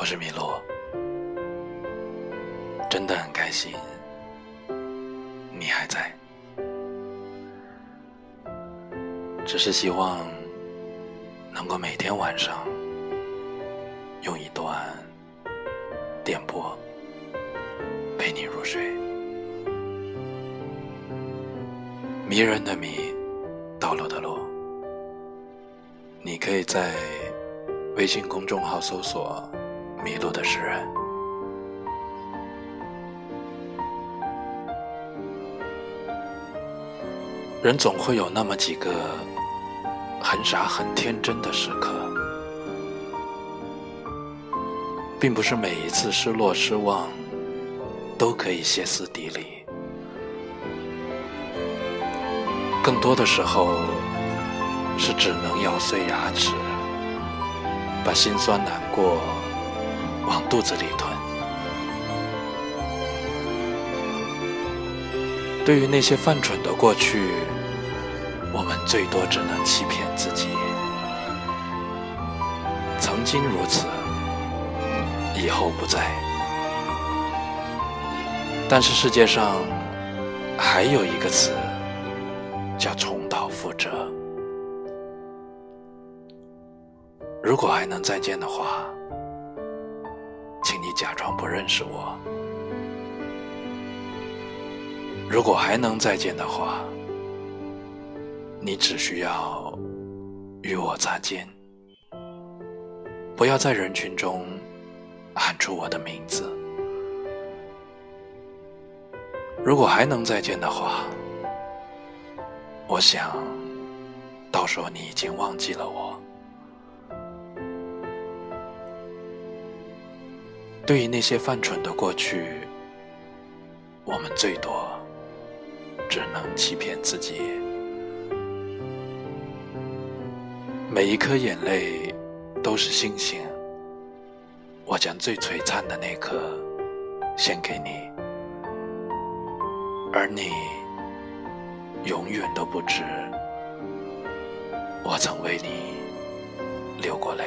我是米洛，真的很开心，你还在。只是希望能够每天晚上用一段电波陪你入睡。迷人的迷，道路的路，你可以在微信公众号搜索。迷路的诗人，人总会有那么几个很傻很天真的时刻，并不是每一次失落失望都可以歇斯底里，更多的时候是只能咬碎牙齿，把心酸难过。往肚子里吞。对于那些犯蠢的过去，我们最多只能欺骗自己：曾经如此，以后不再。但是世界上还有一个词，叫重蹈覆辙。如果还能再见的话。你假装不认识我。如果还能再见的话，你只需要与我擦肩，不要在人群中喊出我的名字。如果还能再见的话，我想，到时候你已经忘记了我。对于那些犯蠢的过去，我们最多只能欺骗自己。每一颗眼泪都是星星，我将最璀璨的那颗献给你，而你永远都不知，我曾为你流过泪。